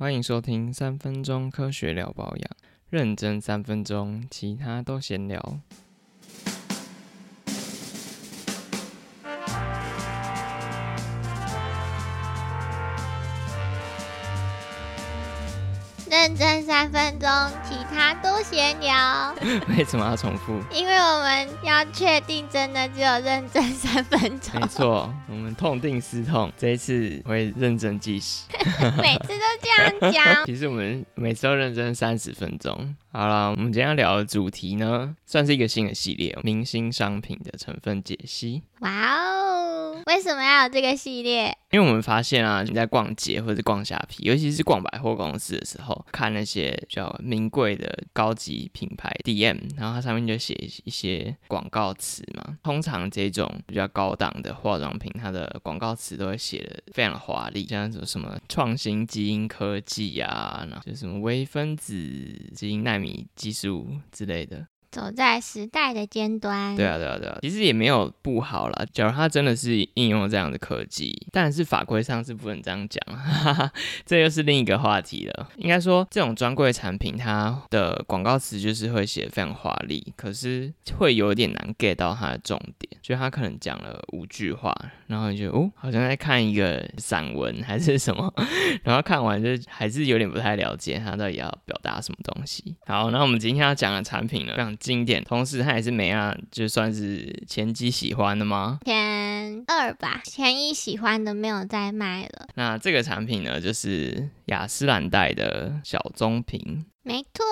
欢迎收听三分钟科学聊保养，认真三分钟，其他都闲聊。认真三分钟，其他都闲聊。为什么要重复？因为我们要确定真的只有认真三分钟。没错，我们痛定思痛，这一次会认真计时。每次都这样讲。其实我们每次都认真三十分钟。好了，我们今天要聊的主题呢，算是一个新的系列——明星商品的成分解析。哇哦！为什么要有这个系列？因为我们发现啊，你在逛街或者逛虾皮，尤其是逛百货公司的时候，看那些比较名贵的高级品牌 DM，然后它上面就写一些广告词嘛。通常这种比较高档的化妆品，它的广告词都会写的非常华丽，像什么什么创新基因科技啊，然后就什么微分子基因纳米技术之类的。走在时代的尖端。对啊，对啊，对啊，其实也没有不好啦。假如它真的是应用这样的科技，但是法规上是不能这样讲，哈哈，这又是另一个话题了。应该说，这种专柜产品，它的广告词就是会写非常华丽，可是会有点难 get 到它的重点。就他可能讲了五句话，然后你就哦，好像在看一个散文还是什么，然后看完就还是有点不太了解他到底要表达什么东西。好，那我们今天要讲的产品呢，非常经典，同时它也是美亚就算是前几喜欢的吗？前二吧，前一喜欢的没有再卖了。那这个产品呢，就是雅诗兰黛的小棕瓶，没错，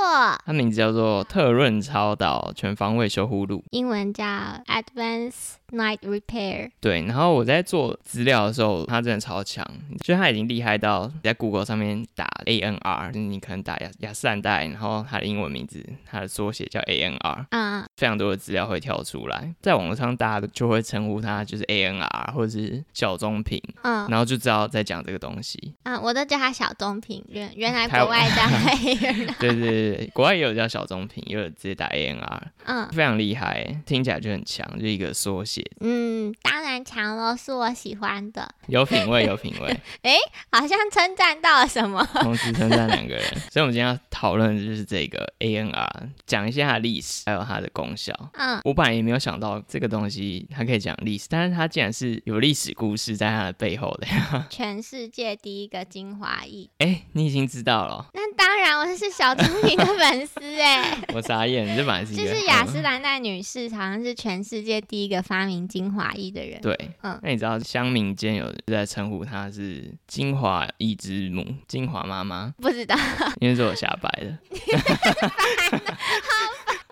它名字叫做特润超导全方位修护露。英文叫 Advanced Night Repair。对，然后我在做资料的时候，他真的超强，就他已经厉害到在 Google 上面打 ANR，就是你可能打雅雅诗兰黛，然后他的英文名字，他的缩写叫 ANR，嗯，非常多的资料会跳出来，在网络上大家就会称呼他就是 ANR 或者是小棕瓶，嗯然后就知道在讲这个东西。嗯，我都叫他小棕瓶，原原来国外叫 ANR。对对对对，国外也有叫小棕瓶，也有直接打 ANR，嗯非常厉害，听起来就很强，就一个缩写，嗯，当然强喽，是我喜欢的，有品味，有品味，好像称赞到了什么。同时称赞两个人。所以，我们今天要讨论的就是这个 ANR，讲一下它的历史，还有它的功效。嗯，我本来也没有想到这个东西它可以讲历史，但是它竟然是有历史故事在它的背后的。全世界第一个精华液。哎，你已经知道了哦，那当然，我是小棕瓶的粉丝哎。我傻眼，这本来是一就是雅诗嗯兰黛女士，好像是全世界第一个发明精华液的人。对，嗯那你知道乡民间有在称呼她是精华一之母、精华妈妈，不知道，因为是我瞎掰的。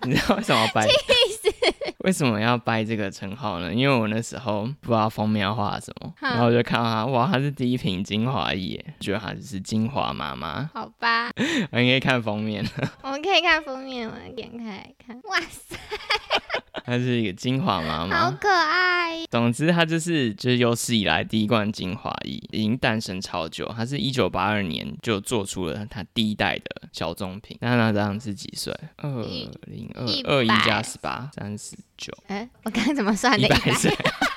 你知道为什么要掰？为什么要掰这个称号呢？因为我那时候不知道封面要画什么，然后我就看到它，哇，它是第一瓶精华液，觉得它就是精华妈妈。好吧，我应该看封面，我们可以看封面，我们点开来看。哇塞，它是一个精华妈妈好。可爱！总之，它就是就是有史以来第一罐精华液，已经诞生超久。它是一九八二年就做出了它第一代的小棕瓶。那那这样是几岁？二零二一二一加十八，三十九，哎、我刚刚怎么算的？一百岁。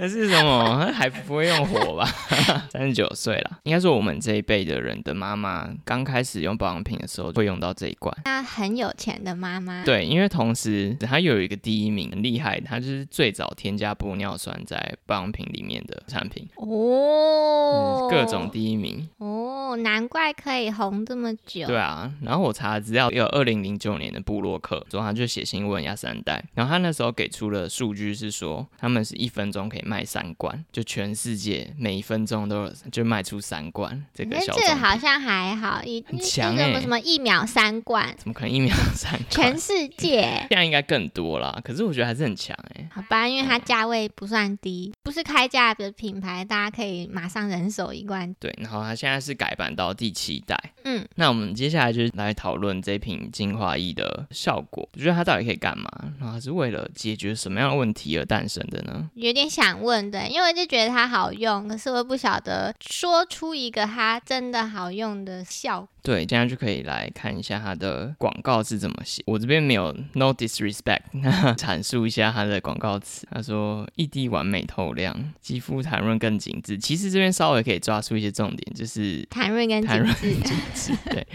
那是什么？他 还不会用火吧？三十九岁了，应该说我们这一辈的人的妈妈刚开始用保养品的时候会用到这一罐。那很有钱的妈妈，对，因为同时她又有一个第一名很厉害，她就是最早添加玻尿酸在保养品里面的产品，哦嗯，各种第一名。哦，难怪可以红这么久。对啊，然后我查资料，有二零零九年的布洛克，然后他就写信问亚三代，然后他那时候给出的数据是说，他们是一分钟可以卖三罐，就全世界每一分钟都有就卖出三罐这个小这个好像还好，一很强那个欸什么一秒三罐，怎么可能一秒三罐？全世界。这样应该更多啦，可是我觉得还是很强哎、好吧，因为它价位不算低，不是开价的品牌，大家可以马上人手一罐。对，然后它现在是改版到第七代，嗯，那我们接下来就是来讨论这瓶精华液的效果，我觉得它到底可以干嘛？然后它是为了解决什么样的问题而诞生的呢？有点想想问的，因为我就觉得它好用，可是我又不晓得说出一个它真的好用的效果。对，这样就可以来看一下它的广告是怎么写。我这边没有 no disrespect，那阐述一下它的广告词。他说一滴完美透亮，肌肤弹润更紧致。其实这边稍微可以抓出一些重点，就是弹润跟弹润紧紧致，对。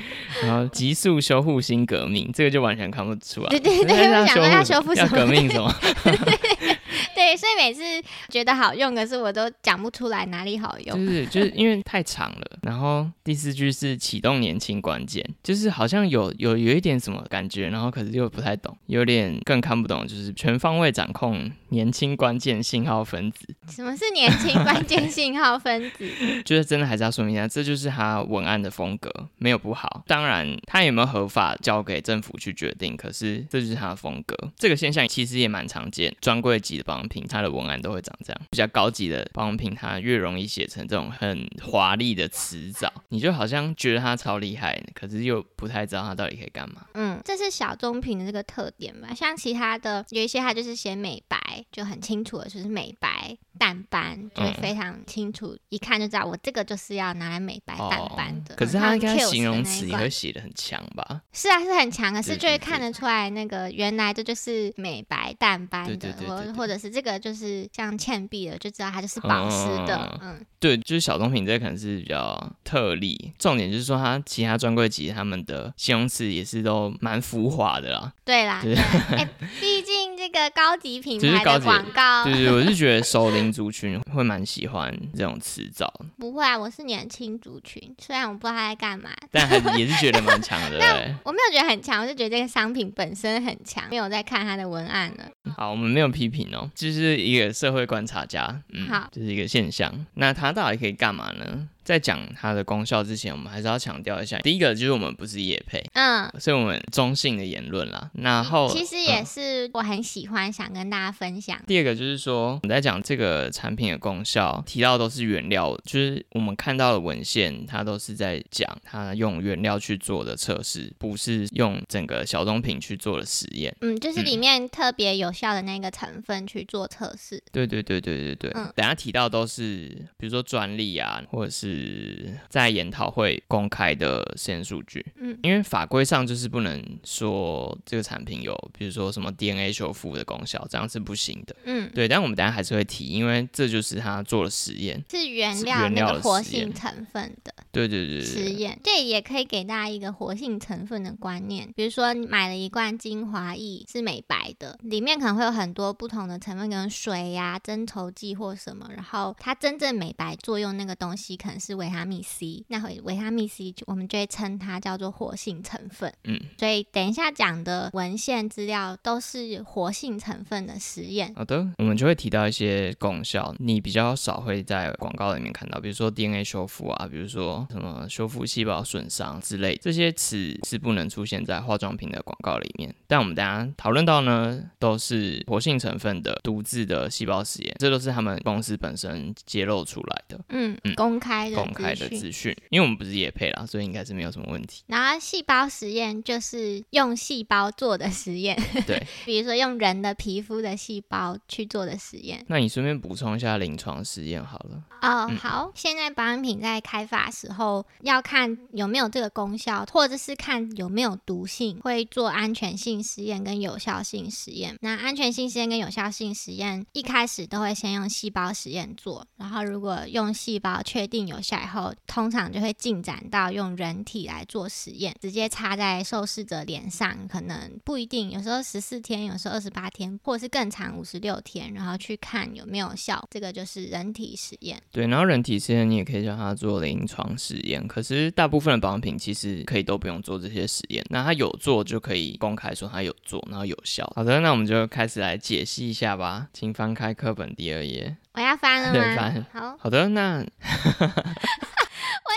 然后急速修复新革命，这个就完全看不出来。对对对，我想说要修复什么？要革命什么？对，所以每次觉得好用，可是我都讲不出来哪里好用。就是就 是因为太长了。然后第四句是启动年轻关键，就是好像有有有一点什么感觉，然后可是又不太懂，有点更看不懂，就是全方位掌控年轻关键信号分子。什么是年轻关键信号分子？就是真的还是要说明一下，这就是他文案的风格，没有不好。当然，他有没有合法交给政府去决定，可是这就是他的风格。这个现象其实也蛮常见，专柜级的保养品，它的文案都会长这样。比较高级的保养品，它越容易写成这种很华丽的词藻，你就好像觉得它超厉害，可是又不太知道它到底可以干嘛。嗯，这是小棕瓶的这个特点吧？像其他的有一些，它就是写美白，就很清楚的就是美白淡斑，就非常清楚，一看就知道我这个就是要拿来美白淡斑的。可是它应该形容词也会写的很强吧？是啊，是很强，可是就会看得出来那个原来这就是美白淡斑的，或或者是这个就是像倩碧的，就知道它就是保湿的。嗯，对，就是小棕瓶这可能是比较特例，重点就是说它其他专柜级他们的形容词也是都蛮浮华的啦。对啦，哎，毕竟这个高级品牌的广告，对对，我是觉得熟龄族群会蛮喜欢这种词藻。不会啊，我是年轻族群，虽然我不知道他在干嘛，但还也是觉得蛮强的。对，我没有觉得很强，我就觉得这个商品本身很强，没有在看它的文案了。好，我们没有批评哦，就是一个社会观察家，嗯，好，就是一个现象。那它到底可以干嘛呢？在讲它的功效之前，我们还是要强调一下，第一个就是我们不是叶配，嗯，所以我们中性的言论啦。然后其实也是我很喜欢，想跟大家分享。第二个就是说，我们在讲这个产品的功效，提到都是原料，就是我们看到的文献，它都是在讲它用原料去做的测试，不是用整个小棕瓶去做的实验。嗯，就是里面特别有效的那个成分去做测试。对对对对对对。嗯，等下提到都是，比如说专利啊，或者是。在研讨会公开的实验数据，嗯，因为法规上就是不能说这个产品有，比如说什么 DNA 修复的功效，这样是不行的，嗯，对。但我们等下还是会提，因为这就是他做了实验，是原料那个活性成分的，对对对实验。这也可以给大家一个活性成分的观念，比如说你买了一罐精华液是美白的，里面可能会有很多不同的成分，跟水呀、增稠剂或什么，然后它真正美白作用那个东西可能。是维他命 C，那维维他命 C 我们就会称它叫做活性成分。嗯，所以等一下讲的文献资料都是活性成分的实验。好的，我们就会提到一些功效，你比较少会在广告里面看到，比如说 DNA 修复啊，比如说什么修复细胞损伤之类，这些词是不能出现在化妆品的广告里面。但我们大家讨论到呢，都是活性成分的独自的细胞实验，这都是他们公司本身揭露出来的。嗯嗯，公开的。公开的资讯，因为我们不是也配啦，所以应该是没有什么问题。然后细胞实验就是用细胞做的实验，对，比如说用人的皮肤的细胞去做的实验。那你顺便补充一下临床实验好了。哦，好，现在保养品在开发时候要看有没有这个功效，或者是看有没有毒性，会做安全性实验跟有效性实验。那安全性实验跟有效性实验一开始都会先用细胞实验做，然后如果用细胞确定有效以后，通常就会进展到用人体来做实验，直接插在受试者脸上，可能不一定，有时候十四天，有时候二十八天，或者是更长五十六天，然后去看有没有效。这个就是人体实验。对，然后人体实验你也可以叫它做临床实验，可是大部分的保养品其实可以都不用做这些实验，那它有做就可以公开说它有做，然后有效。好的，那我们就开始来解析一下吧，请翻开课本第二页。我要翻了吗？翻。好好的，那 我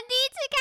第一次看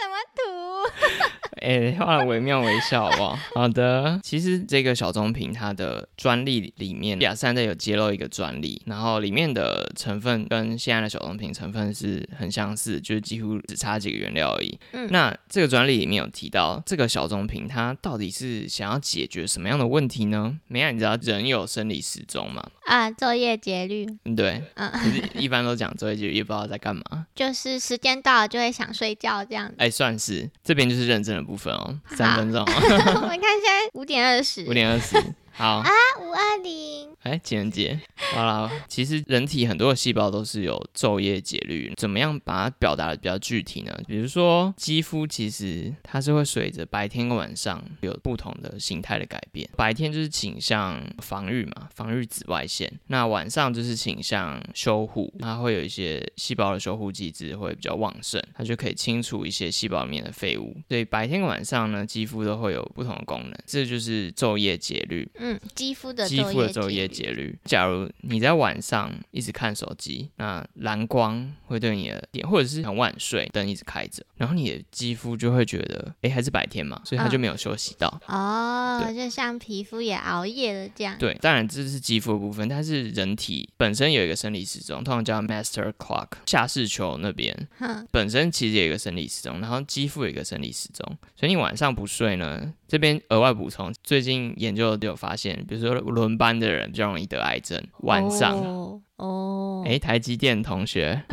什么图？哎，画的惟妙惟肖，好不好？好的，其实这个小棕瓶它的专利里面，雅诗兰黛有揭露一个专利，然后里面的成分跟现在的小棕瓶成分是很相似，就是几乎只差几个原料而已。嗯那这个专利里面有提到，这个小棕瓶它到底是想要解决什么样的问题呢？梅亚，你知道人有生理时钟吗？啊，昼夜节律，嗯对，嗯，一般都讲昼夜节律，也不知道在干嘛。就是时间到了就会想睡觉这样子。哎，算是这边就是认证的部分哦，三分钟，我们看现在五点二十，五点二十，好啊。五二零，哎，情人节，好了，其实人体很多的细胞都是有昼夜节律，怎么样把它表达的比较具体呢？比如说肌肤，其实它是会随着白天跟晚上有不同的形态的改变。白天就是倾向防御嘛，防御紫外线；那晚上就是倾向修护，它会有一些细胞的修护机制会比较旺盛，它就可以清除一些细胞里面的废物。所以白天跟晚上呢，肌肤都会有不同的功能，这就是昼夜节律。嗯，肌肤的肌肤的昼昼夜节律。假如你在晚上一直看手机，那蓝光会对你的眼，或者是很晚睡，灯一直开着，然后你的肌肤就会觉得，哎，还是白天嘛，所以它就没有休息到。哦，对就像皮肤也熬夜了这样。对，当然这是肌肤的部分，但是人体本身有一个生理时钟，通常叫 master clock。下视球那边，本身其实也有一个生理时钟，然后肌肤有一个生理时钟，所以你晚上不睡呢，这边额外补充，最近研究都有发现，比如说轮班的人比较容易得癌症，晚上。哦，哎、台积电同学，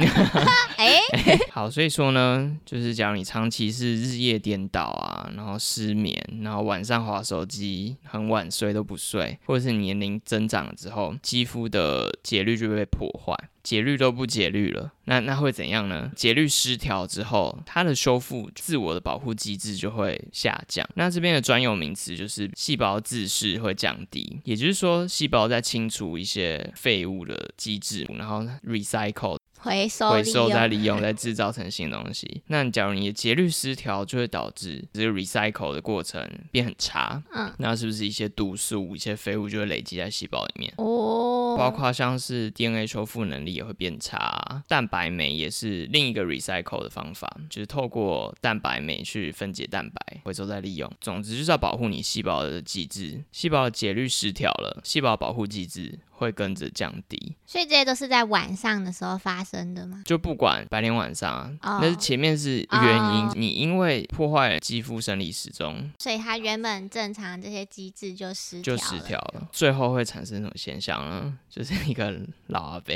哎，好，所以说呢，就是假如你长期是日夜颠倒啊，然后失眠，然后晚上划手机，很晚睡都不睡，或者是年龄增长了之后，肌肤的节律就会被破坏。节律都不节律了，那那会怎样呢？节律失调之后，它的修复、自我的保护机制就会下降。那这边的专有名词就是细胞自噬会降低，也就是说，细胞在清除一些废物的机制，然后 recycle 回收回收再，利用，再制造成新的东西。那假如你的节律失调，就会导致这个 recycle 的过程变很差。嗯，那是不是一些毒素、一些废物就会累积在细胞里面？哦，包括像是 DNA 修复能力也会变差，蛋白酶也是另一个 recycle 的方法，就是透过蛋白酶去分解蛋白，回收再利用。总之就是要保护你细胞的机制，细胞的节律失调了，细胞保护机制会跟着降低。所以这些都是在晚上的时候发生的吗？就不管白天晚上那是前面是原因，哦你因为破坏了肌肤生理时钟，所以它原本正常这些机制就失调就了。失调了，最后会产生什么现象呢？就是一个老阿伯。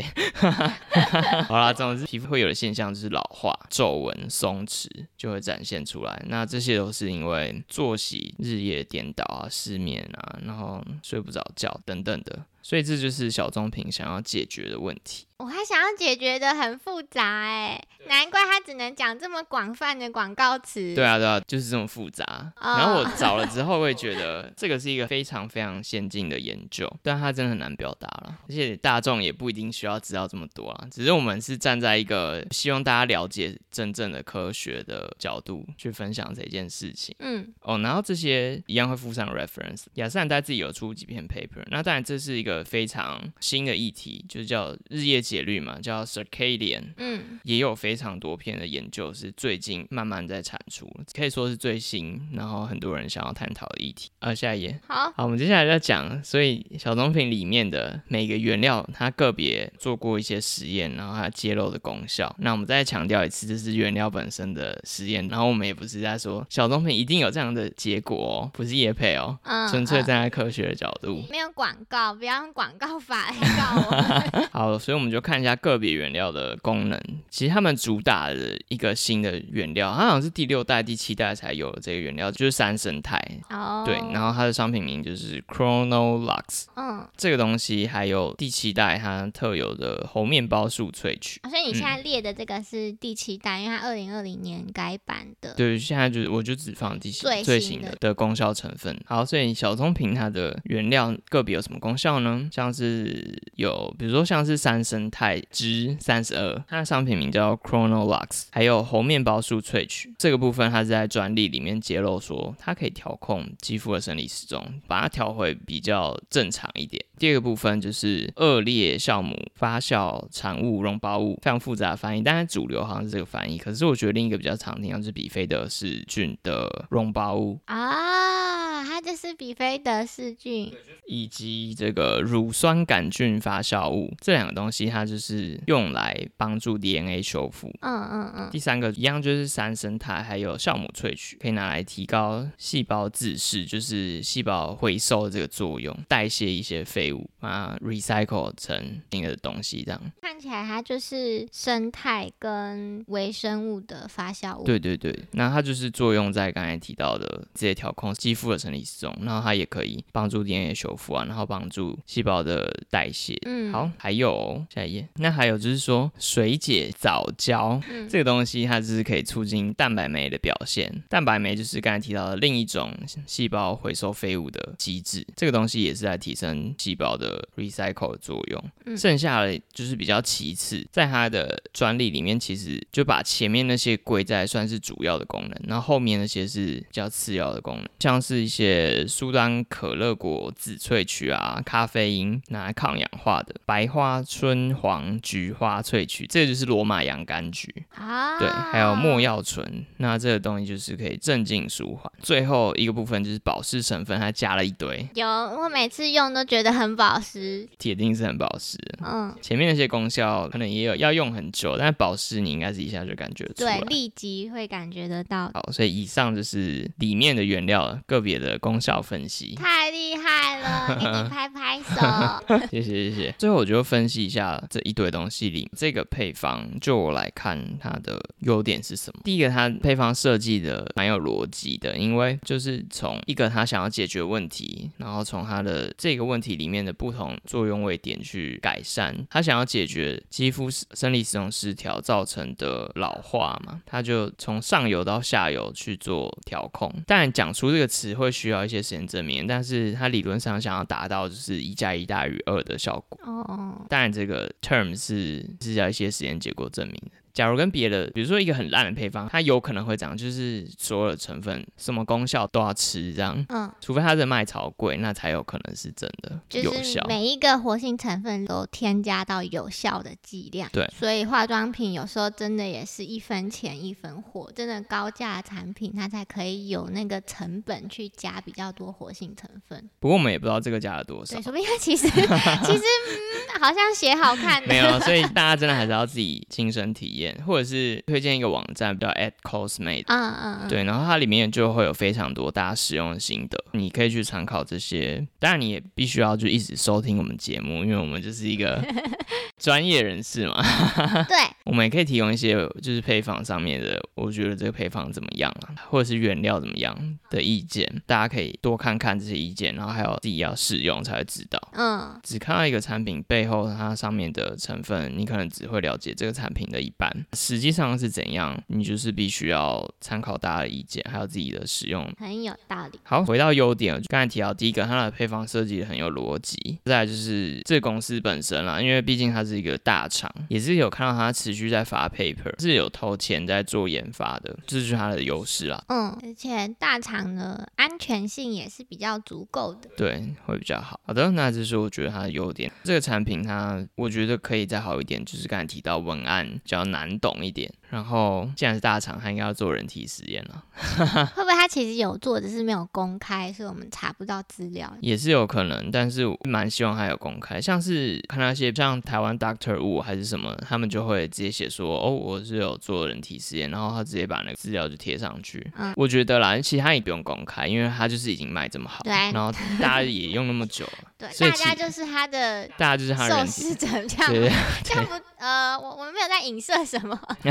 好啦，总之皮肤会有的现象就是老化、皱纹、松弛就会展现出来。那这些都是因为作息日夜颠倒啊、失眠啊，然后睡不着觉等等的。所以这就是小棕瓶想要解决的问题。我还想要解决的很复杂哎，难怪他只能讲这么广泛的广告词。对啊，对啊，就是这么复杂。哦然后我找了之后，会觉得 这个是一个非常非常先进的研究，但它真的很难表达了，而且大众也不一定需要知道这么多啊。只是我们是站在一个希望大家了解真正的科学的角度去分享这件事情。嗯，哦，然后这些一样会附上 reference。雅诗兰黛自己有出几篇 paper，那当然这是一个非常新的议题，就是叫日夜节律嘛，叫 circadian。嗯，也有非常多篇的研究是最近慢慢在产出，可以说是最新，然后很多人想要探讨的议题。呃，下一页。好，好，我们接下来要讲，所以小棕瓶里面的每个原料，它个别做过一些实验，然后它揭露的功效。那我们再强调一次，这是原料本身的实验，然后我们也不是在说小棕瓶一定有这样的结果哦，不是叶配哦，嗯，纯粹嗯站在科学的角度。没有广告，不要用广告法来告我。好，所以我们就看一下个别原料的功能。其实他们主打的一个新的原料，它好像是第六代、第七代才有的这个原料，就是三生态。哦，对，然后它的商品名就是 Chronolux。嗯，这个东西还有第七代它特有的猴面包树萃取。哦所以你现在列的这个是第七代，因为它二零二零年改版的。对，现在就是我就只放最新最最新的新的的功效成分。好，所以小棕瓶它的原料个别有什么功效呢？像是有比如说像是三生态之三十二，它的商品名叫 Chronolux，还有猴面包树萃取这个部分，它是在专利里面揭露说它可以调控肌肤的生理时钟，把它调回比较正常一点。第二个部分就是恶劣酵母发酵产物溶胞物，非常复杂的翻译，但是主流好像是这个翻译。可是我觉得另一个比较常听到是比菲德氏菌的溶胞物啊，它就是比菲德氏菌，以及这个乳酸杆菌发酵物这两个东西，它就是用来帮助 DNA 修复。嗯嗯嗯。第三个一样就是三生态，还有酵母萃取，可以拿来提高细胞自噬，就是细胞回收的这个作用，代谢一些废物啊，recycle 成新的东西，这样看起来它就是生态跟微生物的发酵物。对对对，那它就是作用在刚才提到的这些调控肌肤的生理时钟，然后它也可以帮助 DNA 修复啊，然后帮助细胞的代谢。嗯，好，还有下一页，那还有就是说水解藻胶这个东西，它就是可以促进蛋白酶的表现。蛋白酶就是刚才提到的另一种细胞回收废物的机制，这个东西也是在提升细胞的 recycle 的作用。剩下的就是比较其次，在它的专利里面，其实就把前面那些归在算是主要的功能，然后后面那些是比较次要的功能，像是一些苏丹可乐果籽萃取啊、咖啡因拿来抗氧化的、白花春黄菊花萃取，这就是罗马洋甘菊啊，对，还有莫药醇，那这个东西就是可以镇静舒缓。最后一个部分就是保湿成分，它加了一堆，有我每次用都觉得很保湿，铁定是很保湿。嗯，前面那些功效可能也有要用很久，但保湿你应该是一下就感觉出来，对，立即会感觉得到。好，所以以上就是里面的原料个别的功效分析，太厉害了，给你拍拍手，谢谢谢谢。最后我就分析一下这一堆东西里这个配方，就我来看它的优点是什么。第一个，它配方设计的蛮有逻辑的，因为就是从一个他想要解决问题，然后从他的这个问题里面的不同作用位点去改善。他想要解决肌肤生理使用失调造成的老化嘛，他就从上游到下游去做调控。当然，讲出这个词会需要一些实验证明，但是它理论上想要达到就是一加一大于二的效果。哦，当然这个 term 是是要一些实验结果证明的。假如跟别的，比如说一个很烂的配方，它有可能会这样，就是所有的成分什么功效都要吃这样，嗯，除非它的卖超贵，那才有可能是真的有效。每一个活性成分都添加到有效的剂量，对，所以化妆品有时候真的也是一分钱一分货，真的高价产品它才可以有那个成本去加比较多活性成分。不过我们也不知道这个加了多少，对，说不定其实 其实嗯，好像写好看，没有，所以大家真的还是要自己亲身体验。或者是推荐一个网站叫 At Cosmate，嗯嗯对，然后它里面就会有非常多大家使用的心得，你可以去参考这些。当然，你也必须要就一直收听我们节目，因为我们就是一个 专业人士嘛。对，我们也可以提供一些就是配方上面的，我觉得这个配方怎么样啊，或者是原料怎么样的意见，大家可以多看看这些意见，然后还有自己要试用才会知道。嗯，只看到一个产品背后它上面的成分，你可能只会了解这个产品的一半。实际上是怎样，你就是必须要参考大家的意见，还有自己的使用，很有道理。好，回到优点，刚才提到第一个，它的配方设计很有逻辑。再来就是这个公司本身啦，因为毕竟它是一个大厂，也是有看到它持续在发 paper，是有投钱在做研发的，这就是它的优势啦。嗯，而且大厂的安全性也是比较足够的，对，会比较好。好的，那这是我觉得它的优点。这个产品它，我觉得可以再好一点，就是刚才提到文案比较难懂一点。然后，既然是大厂，他应该要做人体实验了。会不会他其实有做，只是没有公开，所以我们查不到资料？也是有可能，但是蛮希望他有公开。像是看那些像台湾 Doctor Wu 还是什么，他们就会直接写说，哦，我是有做人体实验，然后他直接把那个资料就贴上去。嗯，我觉得啦，其实他也不用公开，因为他就是已经卖这么好，对，然后大家也用那么久了。对，大家就是他的，大家就是他受试者这样，这样不呃，我我们没有在影射什么，毕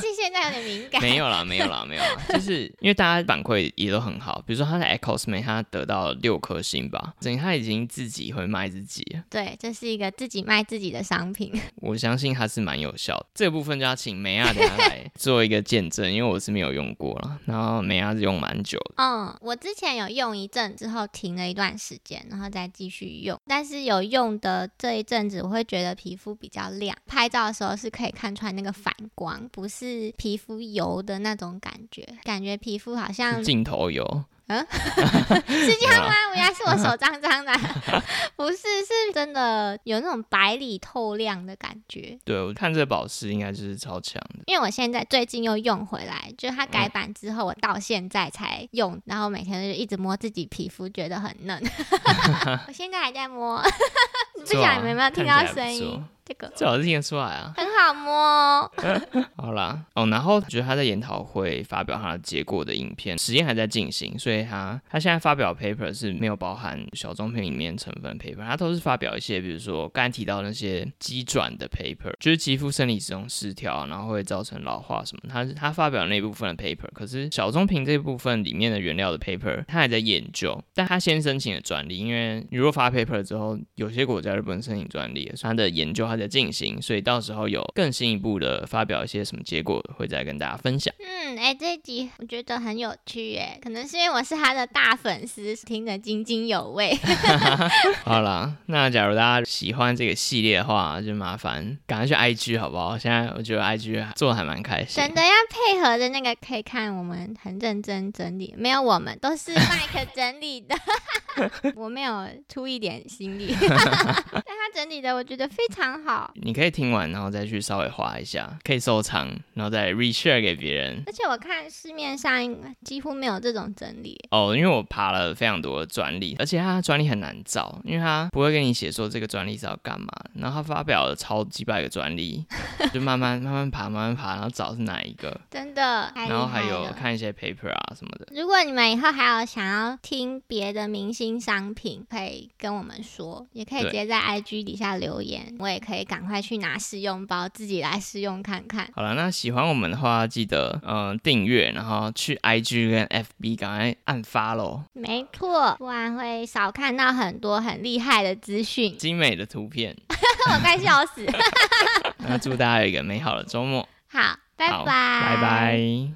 竟现在有点敏感。没有啦，没有啦，没有啦，就是因为大家反馈也都很好，比如说他的 Ecosme，他得到六颗星吧，等于他已经自己会卖自己。对，这是一个自己卖自己的商品。我相信它是蛮有效的，这个部分就要请梅亚等下来做一个见证，因为我是没有用过了，然后梅亚是用蛮久的。嗯，我之前有用一阵之后停了一段时间，然后再继续用。但是有用的这一阵子，我会觉得皮肤比较亮，拍照的时候是可以看出来那个反光，不是皮肤油的那种感觉，感觉皮肤好像镜头油。嗯，是这样吗？原来是我手脏脏的，不是，是真的有那种白里透亮的感觉。对，我看这保湿应该就是超强的。因为我现在最近又用回来，就是它改版之后，我到现在才用，然后每天就一直摸自己皮肤，觉得很嫩。我现在还在摸，不晓得你们有没有听到声音？这个最好是听得出来啊，很好摸。好啦，哦，然后觉得他在研讨会发表他的结果的影片，实验还在进行，所以他他现在发表 paper 是没有包含小棕瓶里面成分 paper，他都是发表一些，比如说刚才提到那些肌转的 paper，就是肌肤生理使用失调，然后会造成老化什么。他他发表那部分的 paper，可是小棕瓶这部分里面的原料的 paper，他还在研究，但他先申请了专利，因为你如果发 paper 之后，有些国家就不能申请专利，所以他的研究还在进行，所以到时候有更进一步的发表一些什么结果，会再跟大家分享。嗯，哎，这一集我觉得很有趣，哎，可能是因为我是他的大粉丝，听得津津有味。好了，那假如大家喜欢这个系列的话，就麻烦赶快去 IG 好不好？现在我觉得 IG 做的还蛮开心。真的要配合的那个，可以看我们很认真整理，没有我们都是麦克整理的，我没有出一点心力，但他整理的我觉得非常好。你可以听完，然后再去稍微划一下，可以收藏，然后再 reshare 给别人。而且我看市面上几乎没有这种整理哦，因为我爬了非常多的专利，而且它专利很难找，因为它不会跟你写说这个专利是要干嘛。然后他发表了超几百个专利，就慢慢慢慢爬，慢慢爬，然后找是哪一个。真的，然后还有看一些 paper 啊什么的。如果你们以后还有想要听别的明星商品，可以跟我们说，也可以直接在 IG 底下留言，我也可以赶快去拿试用包自己来试用看看。好了，那喜欢我们的话，记得嗯订阅，然后去 IG 跟 FB 赶快按发喽。没错，不然会少看到很多很厉害的资讯，精美的图片。我快笑死。那祝大家有一个美好的周末。好，拜拜，拜拜。